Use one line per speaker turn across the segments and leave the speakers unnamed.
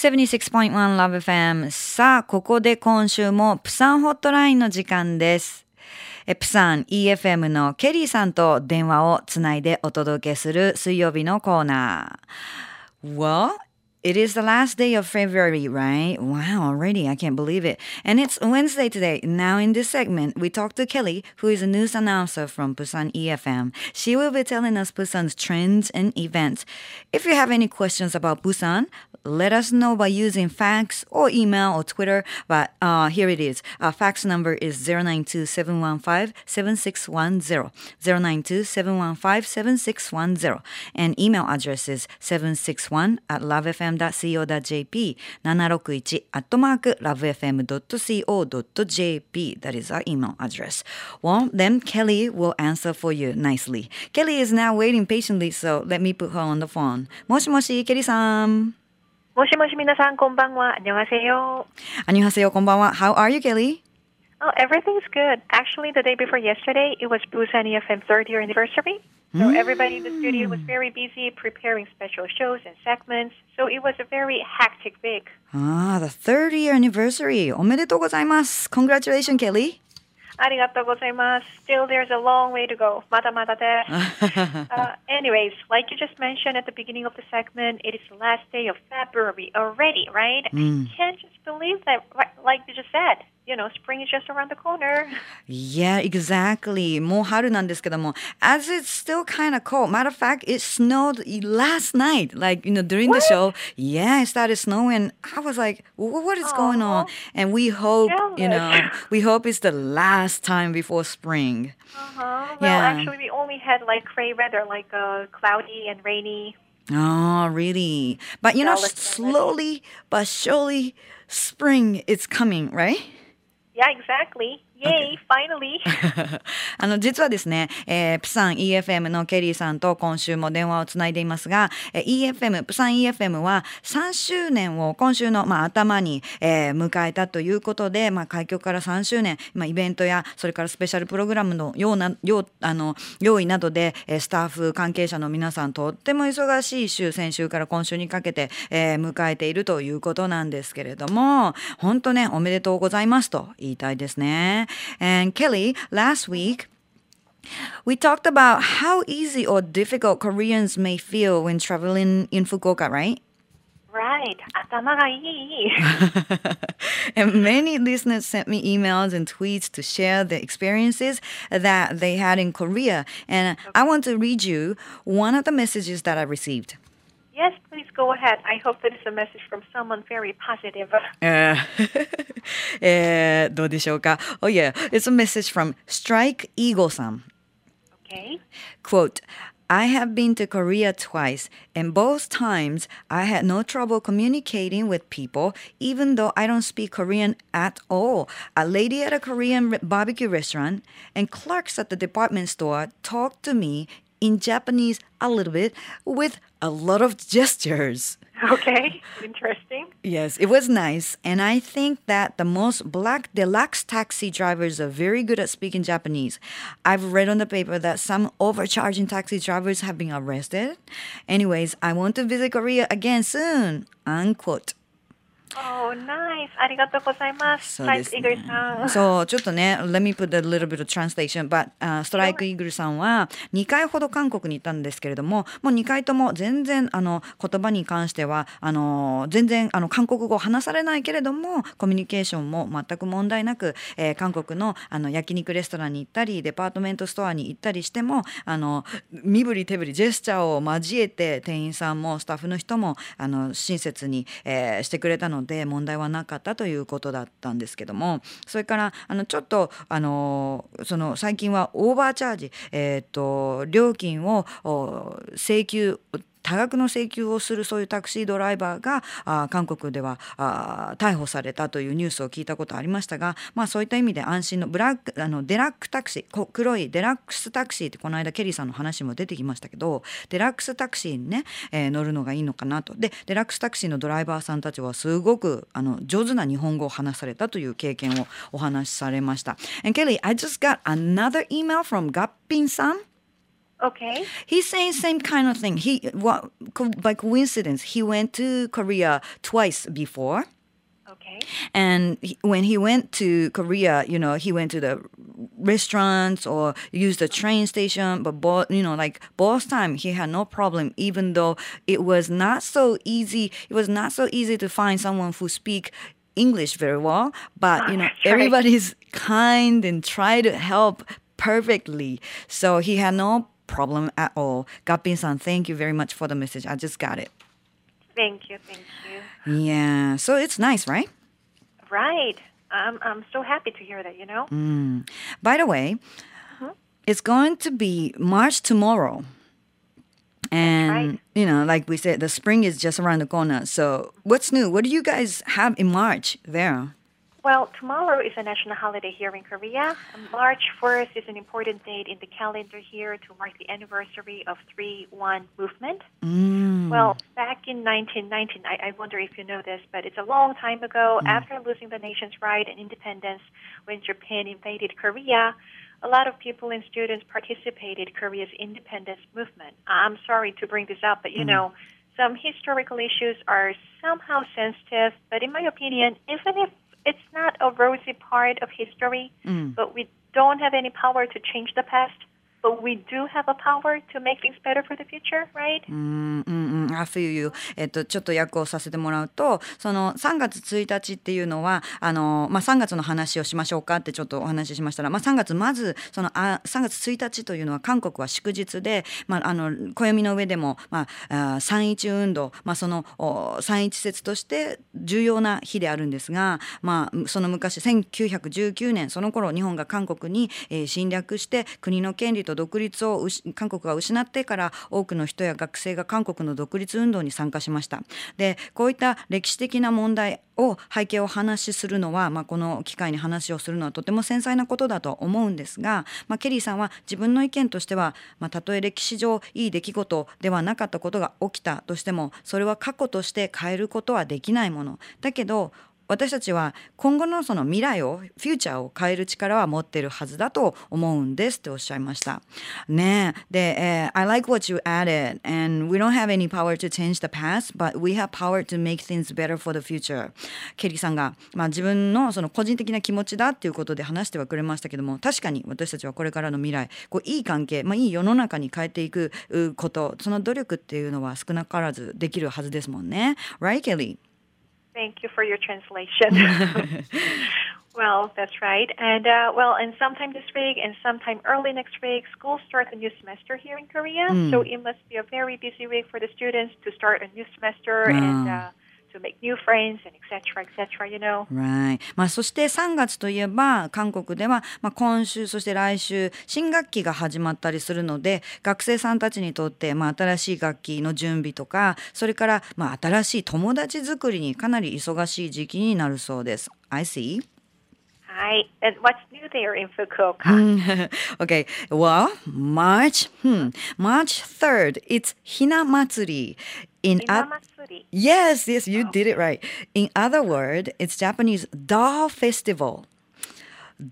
76.1 Love FM さあ、ここで今週もプサンホットラインの時間です。えプサン EFM のケリーさんと電話をつないでお届けする水曜日のコーナー。Well, it is the last day of February, right? Wow, already. I can't believe it. And it's Wednesday today. Now, in this segment, we talk to Kelly, who is a news announcer from Busan EFM. She will be telling us Busan's trends and events. If you have any questions about Busan, let us know by using fax or email or Twitter. But uh, here it is. Our fax number is 092-715-7610. 092-715-7610. And email address is 761 at lovefm.co.jp 761 at mark lovefm.co.jp. That is our email address. Well, then Kelly will answer for you nicely. Kelly is now waiting patiently, so let me put her on the phone. もしもし、ケリさん。
もしもし皆さんこんばんは。 안녕하세요.
안녕하세요, こんばんは. How are you, Kelly?
Oh, everything's good. Actually, the day before yesterday, it was Busan EFM third year anniversary. So hmm. everybody in the studio was very busy preparing special shows and segments. So it was a very hectic week.
Ah, the 30th anniversary. Omedetou gozaimasu. Congratulations, Kelly.
Arigatou gozaimasu. Still, there's a long way to go. Mata mata uh, Anyways, like you just mentioned at the beginning of the segment, it is the last day of February already, right? Mm. I hmm. can't just believe that, like you just said You know, spring is just around the corner.
Yeah, exactly. もう春なんですけども as it's still kind of cold. Matter of fact, it snowed last night. Like, you know, during the show, yeah, it started snowing. I was like, "Wh- what is going on? And we hope, you know,
Jealous.
we hope it's the last time before spring.
Uh-huh. Well,
Yeah.
actually, we only had like gray weather, like uh, cloudy and rainy.
Oh, really? But you know,
Jealous
slowly but surely, spring is coming, right?
Yeah, exactly. Yay, finally.
あの実はですね、えープサン EFM のケリーさんと今週も電話をつないでいますが、えー EFM プサン EFM は3周年を今週の、まあ、頭に、えー迎えたということで、まあ、開局から3周年、まあ、イベントやそれからスペシャルプログラムのようなようあの用意などで、えースタッフ関係者の皆さんとっても忙しい週先週から今週にかけて、えー迎えているということなんですけれども本当ねおめでとうございますと言いたいですね。and Kelly last week. We talked about how easy or difficult Koreans may feel when traveling in Fukuoka, right?
Right.
and many listeners sent me emails and tweets to share the experiences that they had in Korea. And I want to read you one of the messages that I received.
yes, please go ahead. I hope that is a message from someone very positive.
えーえーどうでしょうか Oh yeah, it's a message from Strike Eagle さん。
Okay.
Quote, I have been to Korea twice, and both times I had no trouble communicating with people, even though I don't speak Korean at all. A lady at a Korean re- barbecue restaurant and clerks at the department store talked to me in Japanese a little bit with a lot of gestures.
Okay. Interesting.
Yes, it was nice. And I think that the most black deluxe taxi drivers are very good at speaking Japanese. I've read on the paper that some overcharging taxi drivers have been arrested. Anyways, I want to visit Korea again soon. Unquote.
Oh, nice. ありがとうございます。
そうですね
Strike Eagle さん。
そう、ちょっとね、let me put a little bit of translation, but、uh, ストライクイーグルさんは2回ほど韓国に行ったんですけれども、もう2回とも全然あの言葉に関してはあの全然あの韓国語を話されないけれども、コミュニケーションも全く問題なく、えー韓国のあの焼肉レストランに行ったり、デパートメントストアに行ったりしても、あの身振り手振りジェスチャーを交えて店員さんもスタッフの人もあの親切に、えーしてくれたのでで問題はなかったということだったんですけどもそれからあのちょっとあのその最近はオーバーチャージ、えー、と料金を請求多額の請求をするそういうタクシードライバーがあ韓国ではあ逮捕されたというニュースを聞いたことありましたが、まあ、そういった意味で安心のブラックあのデラックタクシー黒いデラックスタクシーってこの間ケリーさんの話も出てきましたけどデラックスタクシーにね、えー乗るのがいいのかなとでデラックスタクシーのドライバーさんたちはすごくあの上手な日本語を話されたという経験をお話しされました。And Kelly, I just got another email from ガッピンさん
Okay.
He's saying same kind of thing. He what co- by coincidence he went to Korea twice before.
Okay.
And he, when he went to Korea, you know, he went to the restaurants or used the train station. But both, you know, like both time, he had no problem. Even though it was not so easy, it was not so easy to find someone who speak English very well. But ah, you know,
right.
everybody's kind and try to help perfectly. So he had no problem at all. Gappin-san, thank you very much for the message. I just got it.
Thank you. Thank you.
Yeah. So it's nice, right?
Right. I'm I'm so happy to hear that. You know.
Mm. By the way, it's going to be March tomorrow. And
right.
you know, like we said, the spring is just around the corner. So what's new? What do you guys have in March there?
Well, tomorrow is a national holiday here in Korea. March 1st is an important date in the calendar here to mark the anniversary of 3-1 movement.
Mm.
Well, back in 1919, I, I wonder if you know this, but it's a long time ago, after losing the nation's right and independence when Japan invaded Korea, a lot of people and students participated Korea's independence movement. I'm sorry to bring this up, but you know, some historical issues are somehow sensitive, but in my opinion, even if it's not a rosy part of history, mm. but we don't have any power to change the past, but we do have a power to make things better for the future, right?
うんうんうん、I feel you. えっと、ちょっと訳をさせてもらうと、その3月1日っていうのは、あの、まあ、3月の話をしましょうかってちょっとお話ししましたら、まあ、3月、まず、その、あ3月1日というのは韓国は祝日で、まあ、あの、暦の上でも、まあ、あ3.1運動、まあ、その、お3.1節として重要な日であるんですが、まあ、その昔、1919年、その頃、日本が韓国に、えー侵略して、国の権利とと独立を韓国が失ってから多くの人や学生が韓国の独立運動に参加しました。でこういった歴史的な問題を背景を話しするのは、まあ、この機会に話をするのはとても繊細なことだと思うんですが、まあ、ケリーさんは自分の意見としては、まあ、たとえ歴史上いい出来事ではなかったことが起きたとしてもそれは過去として変えることはできないものだけど私たちは今後のその未来をフューチャーを変える力は持ってるはずだと思うんですっておっしゃいました。ねえで、えー I like what you added and we don't have any power to change the past but we have power to make things better for the future ケリーさんが、まあ、自分のその個人的な気持ちだっていうことで話してはくれましたけども確かに私たちはこれからの未来こういい関係、まあ、いい世の中に変えていくことその努力っていうのは少なからずできるはずですもんね。Right, Kelly?
Thank you for your translation. well, that's right. And uh, well, and sometime this week and sometime early next week, schools start a new semester here in Korea. So it must be a very busy week for the students to start a new semester and uh, to make new friends and etc. etc. You know.
Right. まあ、そして3月といえば韓国では、まあ、今週そして来週新学期が始まったりするので学生さんたちにとって、まあ、新しい学期の準備とかそれから、まあ、新しい友達作りにかなり忙しい時期になるそうです。I see.
Hi. And what's new there in Fukuoka?
okay, well, March, hmm, March 3rd, it's Hina Matsuri. In. Yes, yes, you did it right. In other word, it's Japanese doll festival.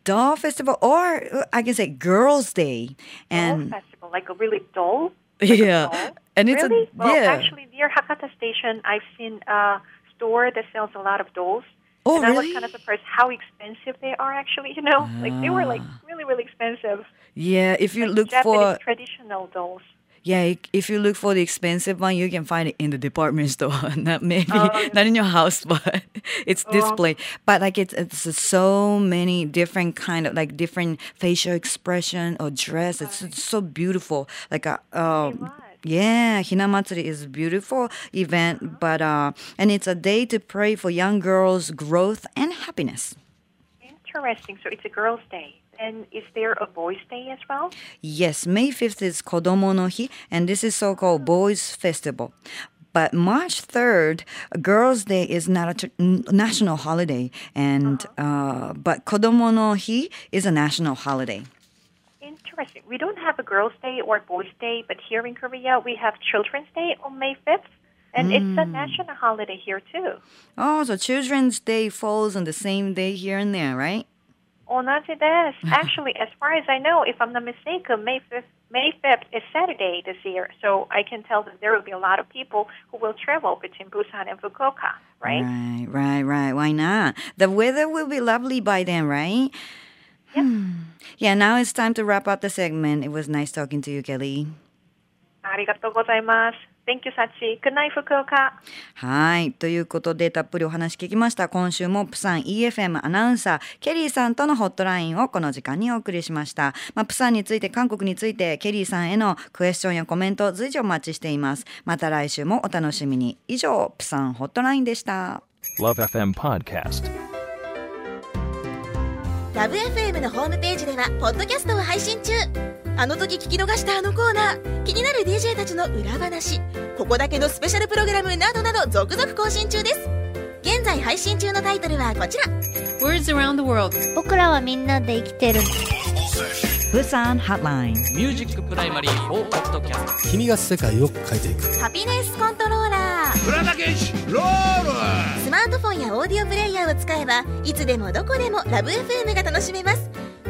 Doll festival, or uh, I can say Girls' Day,
Doll
and
festival, like a really doll. Like
yeah,
doll?
and it's
really?
a
well,
yeah.
actually, near Hakata Station, I've seen a store that sells a lot of dolls.
Oh,
and I was kind of surprised how expensive they are. Actually, you know, like they were like really, really expensive.
yeah, if you look
Japanese
for
traditional dolls.
Yeah, if you look for the expensive one, you can find it in the department store. Not maybe
Oh,
not in your house, but it's
Oh.
displayed. But like it's it's so many different kind of like different facial expression or dress. It's, it's so beautiful. Like a um,
was.
yeah, Hinamatsuri is a beautiful event, but uh, and it's a day to pray for young girls' growth and happiness.
Interesting. So it's a girls' day. And is there a boys' day as well?
Yes, May 5th is Kodomo no Hi, and this is so-called Boys Festival. But March 3rd, Girls' Day is not a national holiday, and uh, but Kodomo no Hi is a national holiday.
Interesting. We don't have a girls' day or boys' day, but here in Korea we have Children's Day on May 5th. And it's a national holiday here too.
Oh, so Children's Day falls on the same day here and there, right?
Oh, not this. Actually, as far as I know, if I'm not mistaken, May 5th May 5th is Saturday this year, so I can tell that there will be a lot of people who will travel between Busan and Fukuoka, right?
Right, right, right. Why not? The weather will be lovely by then, right? Hmm. Yeah, now it's time to wrap up the segment. It was nice talking to you, Kelly.
ありがとうございます。 Thank you, Sachi. Good night, Fukuoka.
はい。ということで、たっぷりお話聞きました。今週もプサン EFM アナウンサー、ケリーさんとのホットラインをこの時間にお送りしました。まあ、プサンについて、韓国について、ケリーさんへのクエスチョンやコメント、随時お待ちしています。また来週もお楽しみに。以上、プサンホットラインでした。
Love FM Podcast.
ラブ f m のホームページではポッドキャストを配信中あの時聞き逃したあのコーナー。気になる DJ たちの裏話。ここだけのスペシャルプログラムなどなど続々更新中です。現在配信中のタイトルはこちら。
Words around the world.
僕らはみんなで生きてる。
プサンハッライン。
ミュージックプライマリー4ポッドキャスト
君が世界を変えていく。
ハピネスコントローラー。
プラダケシロール。
スマートフォンやオーディオプレイヤーを使えばいつでもどこでもラブ f m が楽しめます